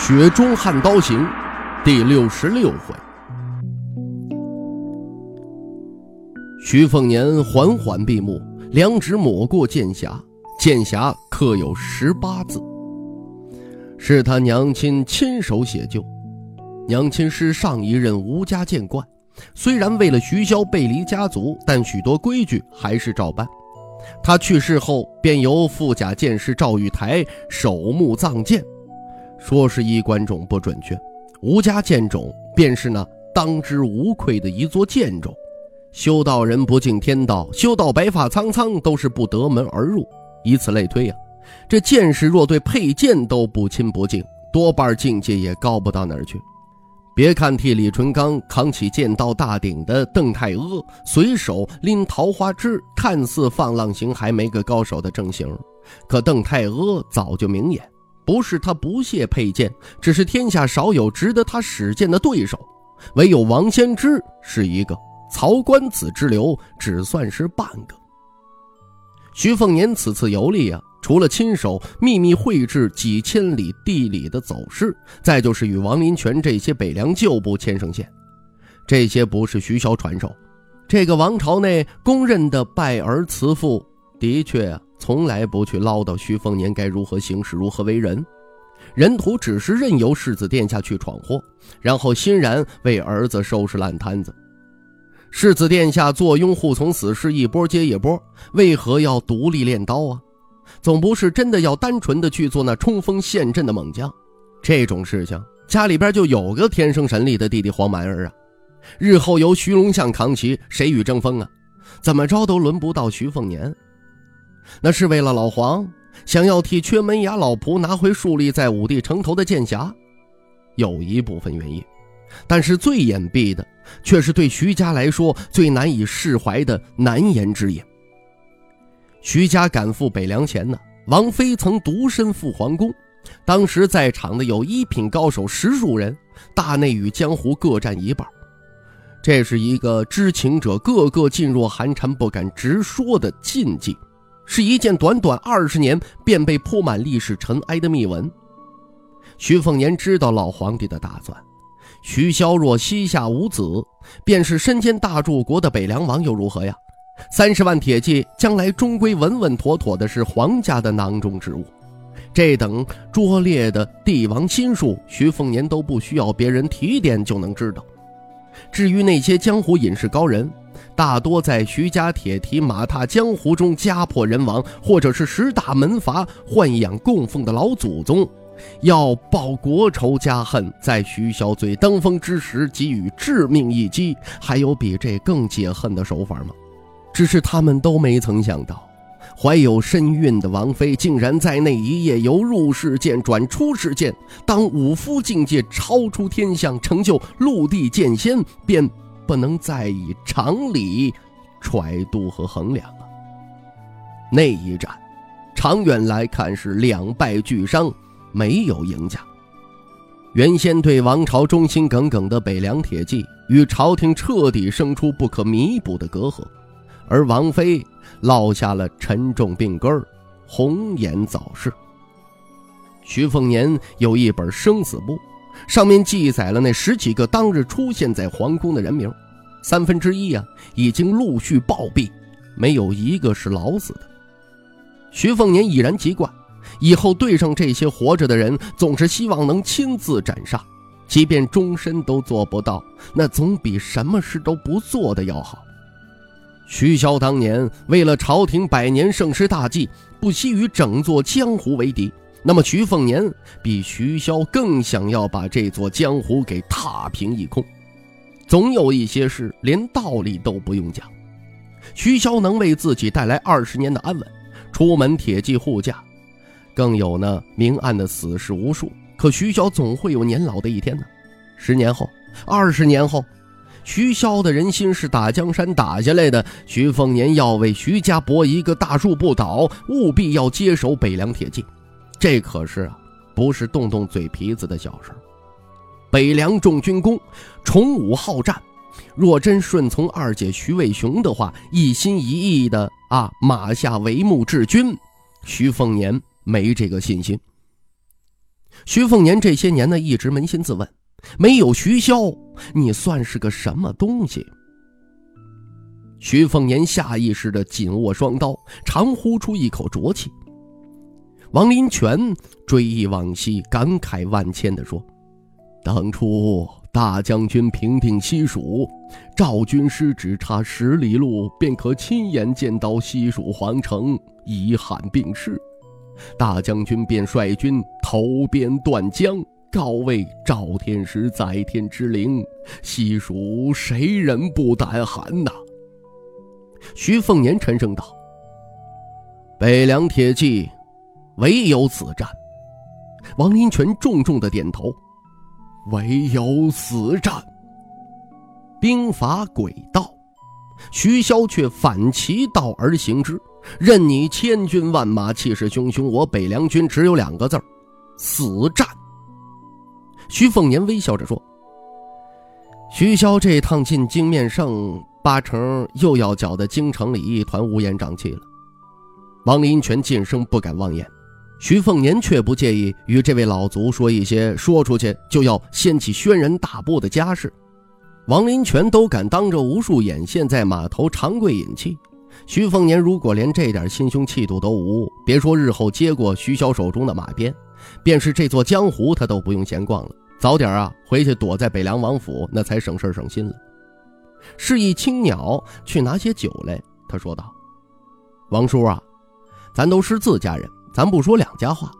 雪中悍刀行》第六十六回，徐凤年缓缓闭目，两指抹过剑匣，剑匣刻有十八字，是他娘亲亲手写就。娘亲是上一任吴家剑冠，虽然为了徐骁背离家族，但许多规矩还是照办。他去世后，便由副甲剑士赵玉台守墓葬剑。说是衣冠冢不准确，吴家剑冢便是那当之无愧的一座剑冢。修道人不敬天道，修道白发苍苍都是不得门而入。以此类推呀，这剑士若对佩剑都不亲不敬，多半境界也高不到哪儿去。别看替李淳刚扛起剑道大鼎的邓太阿，随手拎桃花枝，看似放浪形骸，没个高手的正形，可邓太阿早就明眼。不是他不屑佩剑，只是天下少有值得他使剑的对手，唯有王先知是一个。曹官子之流只算是半个。徐凤年此次游历啊，除了亲手秘密绘制几千里地理的走势，再就是与王林泉这些北凉旧部牵上线。这些不是徐骁传授，这个王朝内公认的拜儿慈父，的确啊。从来不去唠叨徐凤年该如何行事、如何为人，任图只是任由世子殿下去闯祸，然后欣然为儿子收拾烂摊子。世子殿下坐拥护从死士一波接一波，为何要独立练刀啊？总不是真的要单纯的去做那冲锋陷阵的猛将？这种事情家里边就有个天生神力的弟弟黄蛮儿啊，日后由徐龙相扛旗，谁与争锋啊？怎么着都轮不到徐凤年。那是为了老黄想要替缺门牙老仆拿回树立在武帝城头的剑匣，有一部分原因，但是最隐蔽的，却是对徐家来说最难以释怀的难言之隐。徐家赶赴北凉前呢，王妃曾独身赴皇宫，当时在场的有一品高手十数人，大内与江湖各占一半，这是一个知情者个个噤若寒蝉，不敢直说的禁忌。是一件短短二十年便被铺满历史尘埃的秘闻。徐凤年知道老皇帝的打算，徐骁若膝下无子，便是身兼大柱国的北凉王又如何呀？三十万铁骑将来终归稳稳妥妥的是皇家的囊中之物。这等拙劣的帝王心术，徐凤年都不需要别人提点就能知道。至于那些江湖隐士高人，大多在徐家铁蹄马踏江湖中家破人亡，或者是十大门阀豢养供奉的老祖宗，要报国仇家恨，在徐小嘴登峰之时给予致命一击，还有比这更解恨的手法吗？只是他们都没曾想到，怀有身孕的王妃竟然在那一夜由入世剑转出世剑，当武夫境界超出天象，成就陆地剑仙，便。不能再以常理揣度和衡量了。那一战，长远来看是两败俱伤，没有赢家。原先对王朝忠心耿耿的北凉铁骑，与朝廷彻底生出不可弥补的隔阂，而王妃落下了沉重病根红颜早逝。徐凤年有一本生死簿。上面记载了那十几个当日出现在皇宫的人名，三分之一啊已经陆续暴毙，没有一个是老死的。徐凤年已然习惯，以后对上这些活着的人，总是希望能亲自斩杀，即便终身都做不到，那总比什么事都不做的要好。徐骁当年为了朝廷百年盛世大计，不惜与整座江湖为敌。那么徐凤年比徐骁更想要把这座江湖给踏平一空，总有一些事连道理都不用讲，徐骁能为自己带来二十年的安稳，出门铁骑护驾，更有那明暗的死士无数，可徐骁总会有年老的一天呢。十年后，二十年后，徐骁的人心是打江山打下来的。徐凤年要为徐家博一个大树不倒，务必要接手北凉铁骑。这可是啊，不是动动嘴皮子的小事。北凉重军功，崇武好战。若真顺从二姐徐渭雄的话，一心一意的啊马下帷幕治军，徐凤年没这个信心。徐凤年这些年呢，一直扪心自问：没有徐骁，你算是个什么东西？徐凤年下意识的紧握双刀，长呼出一口浊气。王林泉追忆往昔，感慨万千的说：“当初。”大将军平定西蜀，赵军师只差十里路，便可亲眼见到西蜀皇城遗憾病逝。大将军便率军投鞭断江，告慰赵天师在天之灵。西蜀谁人不胆寒呐？徐凤年沉声道：“北凉铁骑，唯有此战。”王林泉重重的点头。唯有死战。兵法诡道，徐骁却反其道而行之。任你千军万马，气势汹汹，我北凉军只有两个字儿：死战。徐凤年微笑着说：“徐骁这趟进京面圣，八成又要搅得京城里一团乌烟瘴气了。”王林泉噤声不敢妄言。徐凤年却不介意与这位老卒说一些说出去就要掀起轩然大波的家事。王林泉都敢当着无数眼线在码头长跪饮气，徐凤年如果连这点心胸气度都无，别说日后接过徐骁手中的马鞭，便是这座江湖他都不用闲逛了，早点啊回去躲在北凉王府，那才省事省心了。示意青鸟去拿些酒来，他说道：“王叔啊，咱都是自家人。”咱不说两家话，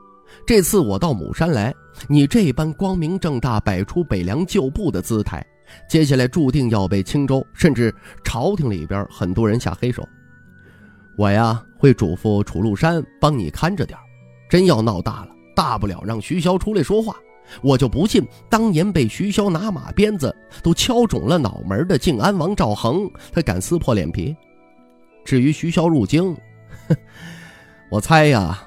这次我到母山来，你这般光明正大摆出北凉旧部的姿态，接下来注定要被青州甚至朝廷里边很多人下黑手。我呀会嘱咐楚禄山帮你看着点真要闹大了，大不了让徐骁出来说话。我就不信当年被徐骁拿马鞭子都敲肿了脑门的靖安王赵恒，他敢撕破脸皮。至于徐骁入京，我猜呀。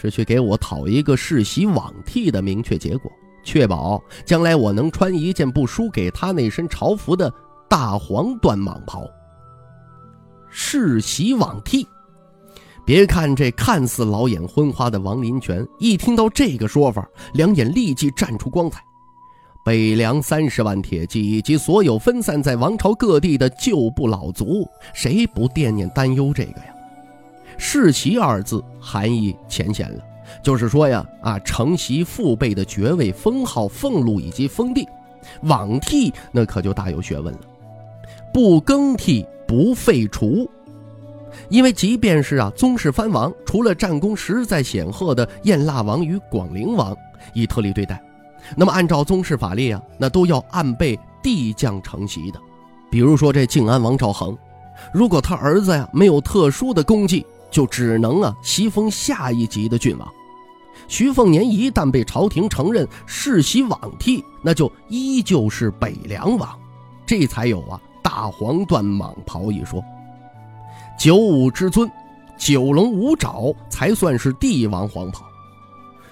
是去给我讨一个世袭罔替的明确结果，确保将来我能穿一件不输给他那身朝服的大黄缎蟒袍。世袭罔替，别看这看似老眼昏花的王林泉，一听到这个说法，两眼立即绽出光彩。北凉三十万铁骑以及所有分散在王朝各地的旧部老卒，谁不惦念担忧这个呀？世袭二字含义浅显了，就是说呀，啊，承袭父辈的爵位、封号、俸禄以及封地。罔替那可就大有学问了，不更替不废除。因为即便是啊宗室藩王，除了战功实在显赫的燕腊王与广陵王以特例对待，那么按照宗室法律啊，那都要按辈递降承袭的。比如说这靖安王赵恒，如果他儿子呀没有特殊的功绩，就只能啊袭封下一级的郡王，徐凤年一旦被朝廷承认世袭罔替，那就依旧是北凉王，这才有啊大黄缎蟒袍一说。九五之尊，九龙五爪才算是帝王黄袍。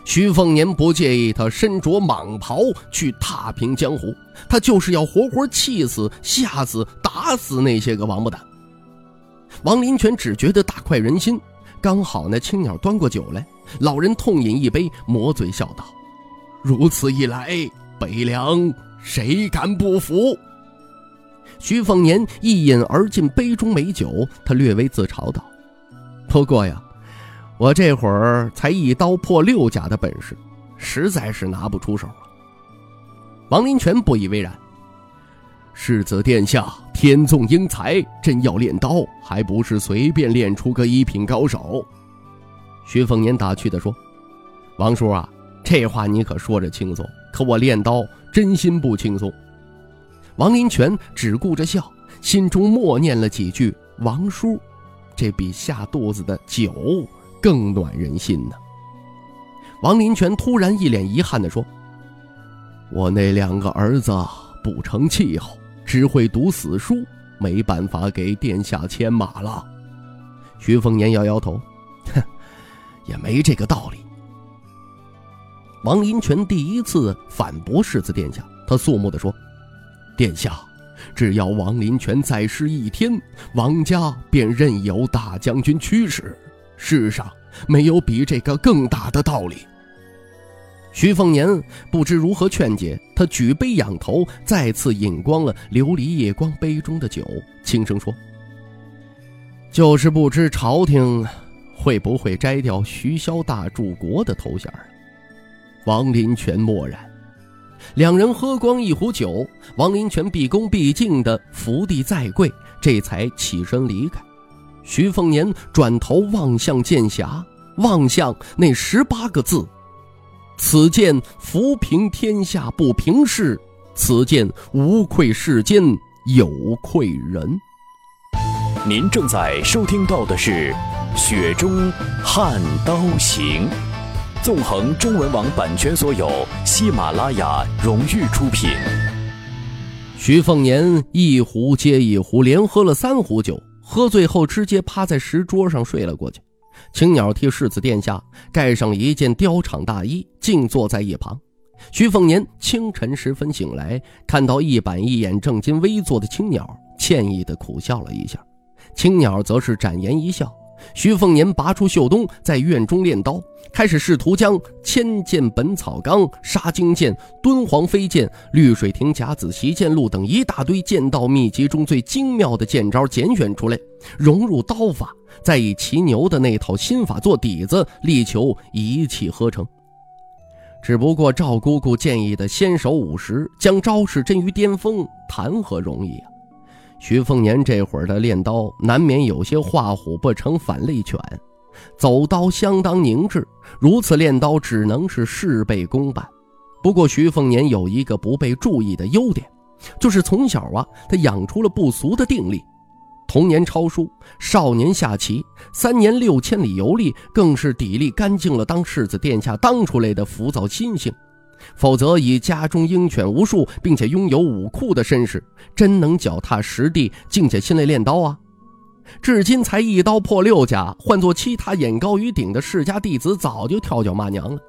徐凤年不介意他身着蟒袍去踏平江湖，他就是要活活气死、吓死、打死那些个王八蛋。王林泉只觉得大快人心，刚好那青鸟端过酒来，老人痛饮一杯，抹嘴笑道：“如此一来，北凉谁敢不服？”徐凤年一饮而尽杯中美酒，他略微自嘲道：“不过呀，我这会儿才一刀破六甲的本事，实在是拿不出手。”王林泉不以为然。世子殿下天纵英才，真要练刀，还不是随便练出个一品高手？徐凤年打趣地说：“王叔啊，这话你可说着轻松，可我练刀真心不轻松。”王林泉只顾着笑，心中默念了几句：“王叔，这比下肚子的酒更暖人心呢。”王林泉突然一脸遗憾地说：“我那两个儿子不成气候，只会读死书，没办法给殿下牵马了。”徐凤年摇摇头：“哼，也没这个道理。”王林泉第一次反驳世子殿下，他肃穆地说：“殿下，只要王林泉在世一天，王家便任由大将军驱使。世上……”没有比这个更大的道理。徐凤年不知如何劝解，他举杯仰头，再次饮光了琉璃夜光杯中的酒，轻声说：“就是不知朝廷会不会摘掉徐骁大柱国的头衔。”王林泉默然，两人喝光一壶酒，王林泉毕恭毕敬的伏地再跪，这才起身离开。徐凤年转头望向剑侠，望向那十八个字：“此剑浮平天下不平事，此剑无愧世间有愧人。”您正在收听到的是《雪中悍刀行》，纵横中文网版权所有，喜马拉雅荣誉出品。徐凤年一壶接一壶，连喝了三壶酒。喝醉后，直接趴在石桌上睡了过去。青鸟替世子殿下盖上一件貂氅大衣，静坐在一旁。徐凤年清晨时分醒来，看到一板一眼、正襟危坐的青鸟，歉意地苦笑了一下。青鸟则是展颜一笑。徐凤年拔出袖东，在院中练刀，开始试图将《千剑本草纲》《杀精剑》《敦煌飞剑》《绿水亭甲子习剑录》等一大堆剑道秘籍中最精妙的剑招拣选出来，融入刀法，再以骑牛的那套心法做底子，力求一气呵成。只不过赵姑姑建议的先手五十，将招式臻于巅峰，谈何容易啊！徐凤年这会儿的练刀，难免有些画虎不成反类犬，走刀相当凝滞。如此练刀，只能是事倍功半。不过徐凤年有一个不被注意的优点，就是从小啊，他养出了不俗的定力。童年抄书，少年下棋，三年六千里游历，更是砥砺干净了当世子殿下当出来的浮躁心性。否则，以家中鹰犬无数，并且拥有武库的身世，真能脚踏实地、静下心来练刀啊？至今才一刀破六甲，换做其他眼高于顶的世家弟子，早就跳脚骂娘了。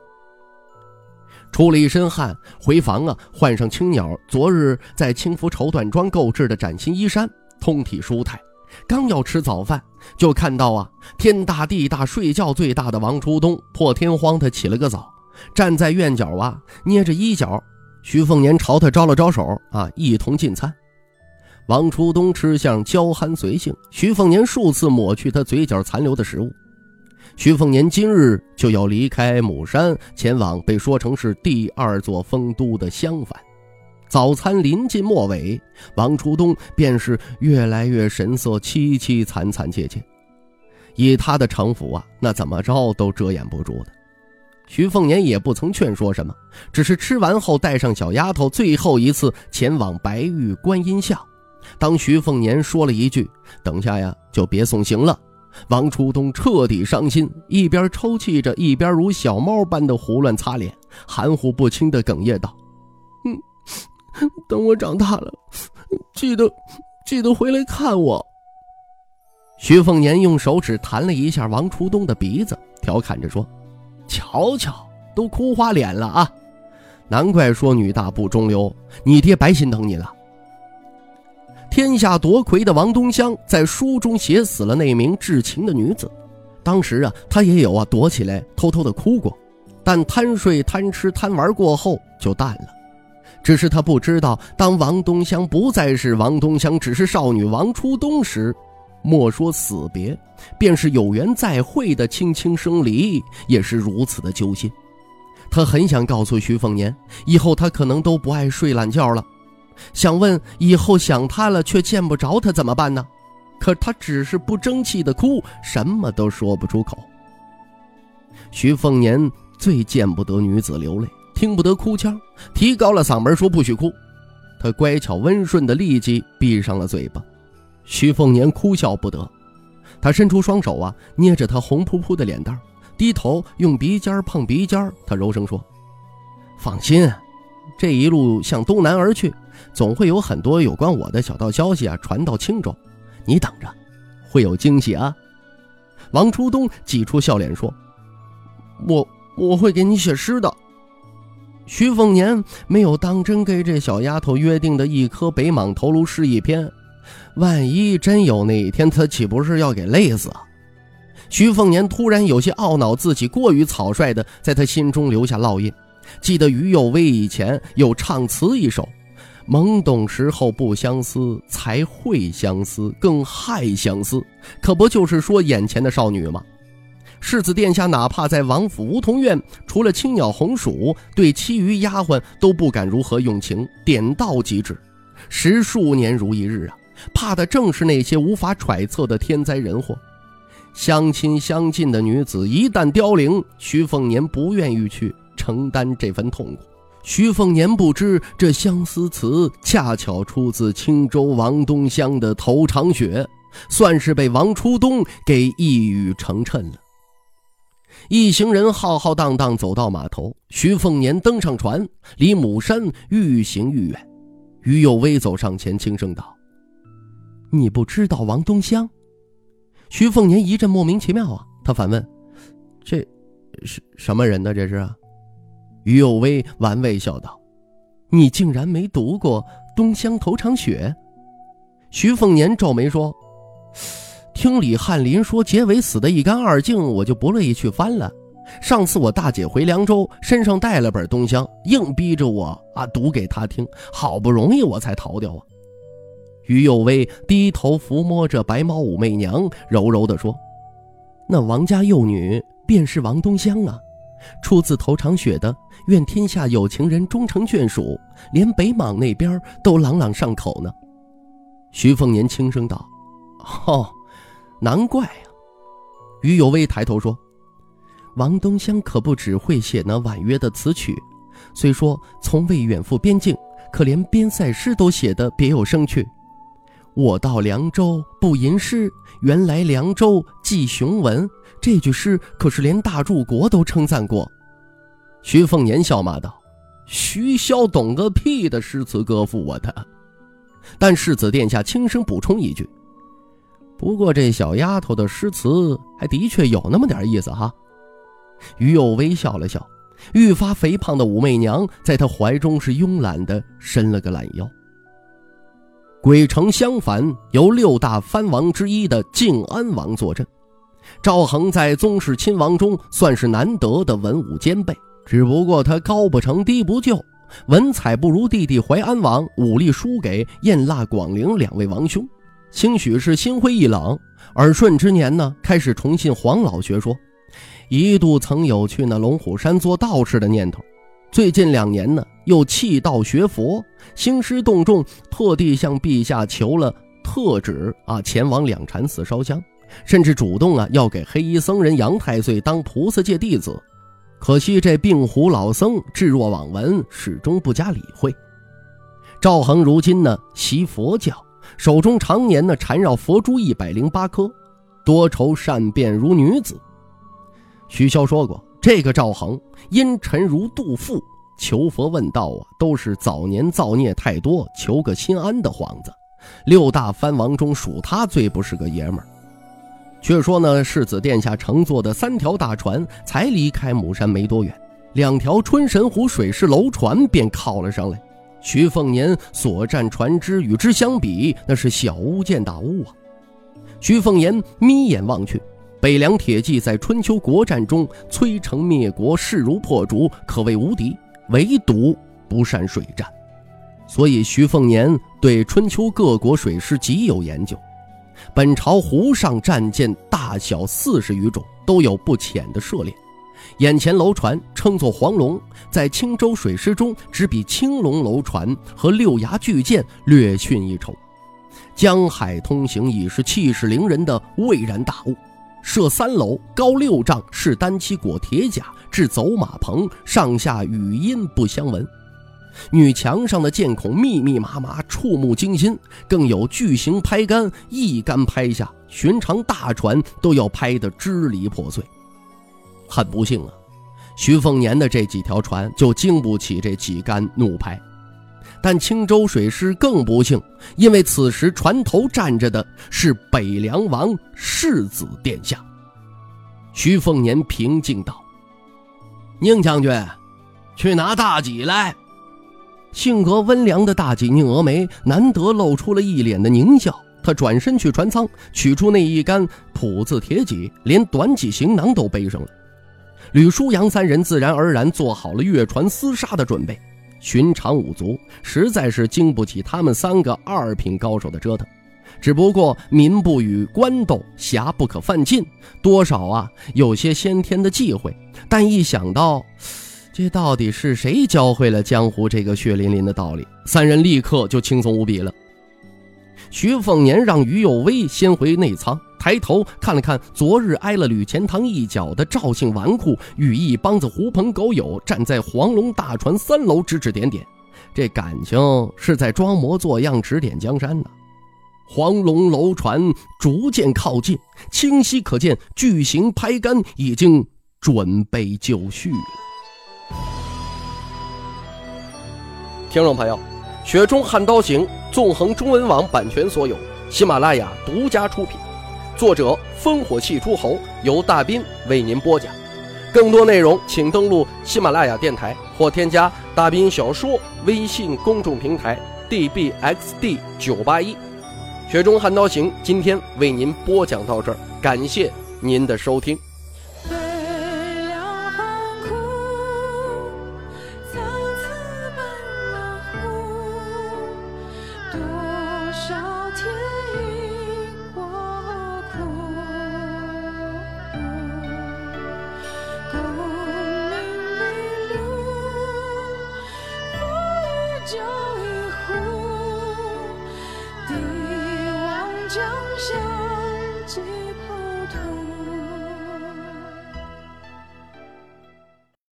出了一身汗，回房啊，换上青鸟昨日在青福绸缎庄购置的崭新衣衫，通体舒泰。刚要吃早饭，就看到啊，天大地大，睡觉最大的王初冬破天荒的起了个早。站在院角啊，捏着衣角，徐凤年朝他招了招手啊，一同进餐。王初冬吃相娇憨随性，徐凤年数次抹去他嘴角残留的食物。徐凤年今日就要离开母山，前往被说成是第二座丰都的襄樊。早餐临近末尾，王初冬便是越来越神色凄凄惨惨切切。以他的城府啊，那怎么着都遮掩不住的。徐凤年也不曾劝说什么，只是吃完后带上小丫头最后一次前往白玉观音像。当徐凤年说了一句“等下呀，就别送行了”，王初冬彻底伤心，一边抽泣着，一边如小猫般的胡乱擦脸，含糊不清的哽咽道：“，等我长大了，记得记得回来看我。”徐凤年用手指弹了一下王初冬的鼻子，调侃着说。瞧瞧，都哭花脸了啊！难怪说女大不中留，你爹白心疼你了。天下夺魁的王东乡在书中写死了那名至情的女子，当时啊，他也有啊躲起来偷偷的哭过，但贪睡贪吃贪玩过后就淡了。只是他不知道，当王东香不再是王东香，只是少女王初冬时。莫说死别，便是有缘再会的轻轻生离，也是如此的揪心。他很想告诉徐凤年，以后他可能都不爱睡懒觉了。想问以后想他了却见不着他怎么办呢？可他只是不争气的哭，什么都说不出口。徐凤年最见不得女子流泪，听不得哭腔，提高了嗓门说不许哭。他乖巧温顺的立即闭上了嘴巴。徐凤年哭笑不得，他伸出双手啊，捏着她红扑扑的脸蛋低头用鼻尖碰鼻尖，他柔声说：“放心，这一路向东南而去，总会有很多有关我的小道消息啊传到青州，你等着，会有惊喜啊。”王初东挤出笑脸说：“我我会给你写诗的。”徐凤年没有当真给这小丫头约定的一颗北莽头颅是一篇，万一真有那一天，他岂不是要给累死？徐凤年突然有些懊恼，自己过于草率的在他心中留下烙印。记得于幼薇以前有唱词一首：“懵懂时候不相思，才会相思，更害相思。”可不就是说眼前的少女吗？世子殿下哪怕在王府梧桐院，除了青鸟红薯，对其余丫鬟都不敢如何用情，点到即止。十数年如一日啊，怕的正是那些无法揣测的天灾人祸。相亲相近的女子一旦凋零，徐凤年不愿意去承担这份痛苦。徐凤年不知这相思词恰巧出自青州王东乡的头长雪，算是被王初东给一语成谶了。一行人浩浩荡荡走到码头，徐凤年登上船，离母山愈行愈远。于有为走上前，轻声道：“你不知道王东乡？”徐凤年一阵莫名其妙啊，他反问：“这，是什么人呢？这是？”于有为玩味笑道：“你竟然没读过《东乡头场雪》？”徐凤年皱眉说。听李翰林说结尾死得一干二净，我就不乐意去翻了。上次我大姐回凉州，身上带了本《东乡》，硬逼着我啊读给她听，好不容易我才逃掉啊。于有为低头抚摸着白毛武媚娘，柔柔地说：“那王家幼女便是王东乡啊，出自头长雪的‘愿天下有情人终成眷属’，连北莽那边都朗朗上口呢。”徐凤年轻声道：“哦。”难怪呀，于有为抬头说：“王东乡可不只会写那婉约的词曲，虽说从未远赴边境，可连边塞诗都写得别有生趣。我到凉州不吟诗，原来凉州寄雄文。这句诗可是连大柱国都称赞过。”徐凤年笑骂道：“徐骁懂个屁的诗词歌赋啊他！”但世子殿下轻声补充一句。不过这小丫头的诗词还的确有那么点意思哈。于有微笑了笑，愈发肥胖的武媚娘在他怀中是慵懒的伸了个懒腰。鬼城相反，由六大藩王之一的靖安王坐镇。赵恒在宗室亲王中算是难得的文武兼备，只不过他高不成低不就，文采不如弟弟淮安王，武力输给燕腊广陵两位王兄。兴许是心灰意冷，耳顺之年呢，开始重信黄老学说，一度曾有去那龙虎山做道士的念头。最近两年呢，又弃道学佛，兴师动众，特地向陛下求了特旨啊，前往两禅寺烧香，甚至主动啊要给黑衣僧人杨太岁当菩萨界弟子。可惜这病狐老僧置若罔闻，始终不加理会。赵恒如今呢，习佛教。手中常年呢缠绕佛珠一百零八颗，多愁善变如女子。徐骁说过，这个赵恒阴沉如杜甫，求佛问道啊，都是早年造孽太多，求个心安的幌子。六大藩王中，属他最不是个爷们儿。却说呢，世子殿下乘坐的三条大船才离开母山没多远，两条春神湖水势楼船便靠了上来。徐凤年所占船只与之相比，那是小巫见大巫啊！徐凤年眯眼望去，北凉铁骑在春秋国战中摧城灭国，势如破竹，可谓无敌。唯独不善水战，所以徐凤年对春秋各国水师极有研究。本朝湖上战舰大小四十余种，都有不浅的涉猎。眼前楼船称作黄龙，在青州水师中只比青龙楼船和六牙巨舰略逊一筹。江海通行已是气势凌人的蔚然大物，设三楼，高六丈，是单漆裹铁甲，置走马棚，上下语音不相闻。女墙上的箭孔密密麻麻，触目惊心，更有巨型拍杆，一杆拍下，寻常大船都要拍得支离破碎。很不幸啊，徐凤年的这几条船就经不起这几杆怒拍。但青州水师更不幸，因为此时船头站着的是北凉王世子殿下。徐凤年平静道：“宁将军，去拿大戟来。”性格温良的大戟宁峨眉难得露出了一脸的狞笑。他转身去船舱，取出那一杆普字铁戟，连短戟行囊都背上了。吕书阳三人自然而然做好了越船厮杀的准备。寻常五族实在是经不起他们三个二品高手的折腾。只不过民不与官斗，侠不可犯禁，多少啊有些先天的忌讳。但一想到这到底是谁教会了江湖这个血淋淋的道理，三人立刻就轻松无比了。徐凤年让于有威先回内舱，抬头看了看昨日挨了吕钱塘一脚的赵姓纨绔与一帮子狐朋狗友站在黄龙大船三楼指指点点，这感情是在装模作样指点江山呢。黄龙楼船逐渐靠近，清晰可见巨型拍杆已经准备就绪了。听众朋友。《雪中悍刀行》纵横中文网版权所有，喜马拉雅独家出品，作者烽火戏诸侯，由大斌为您播讲。更多内容请登录喜马拉雅电台或添加大斌小说微信公众平台 dbxd 九八一。《雪中悍刀行》今天为您播讲到这儿，感谢您的收听。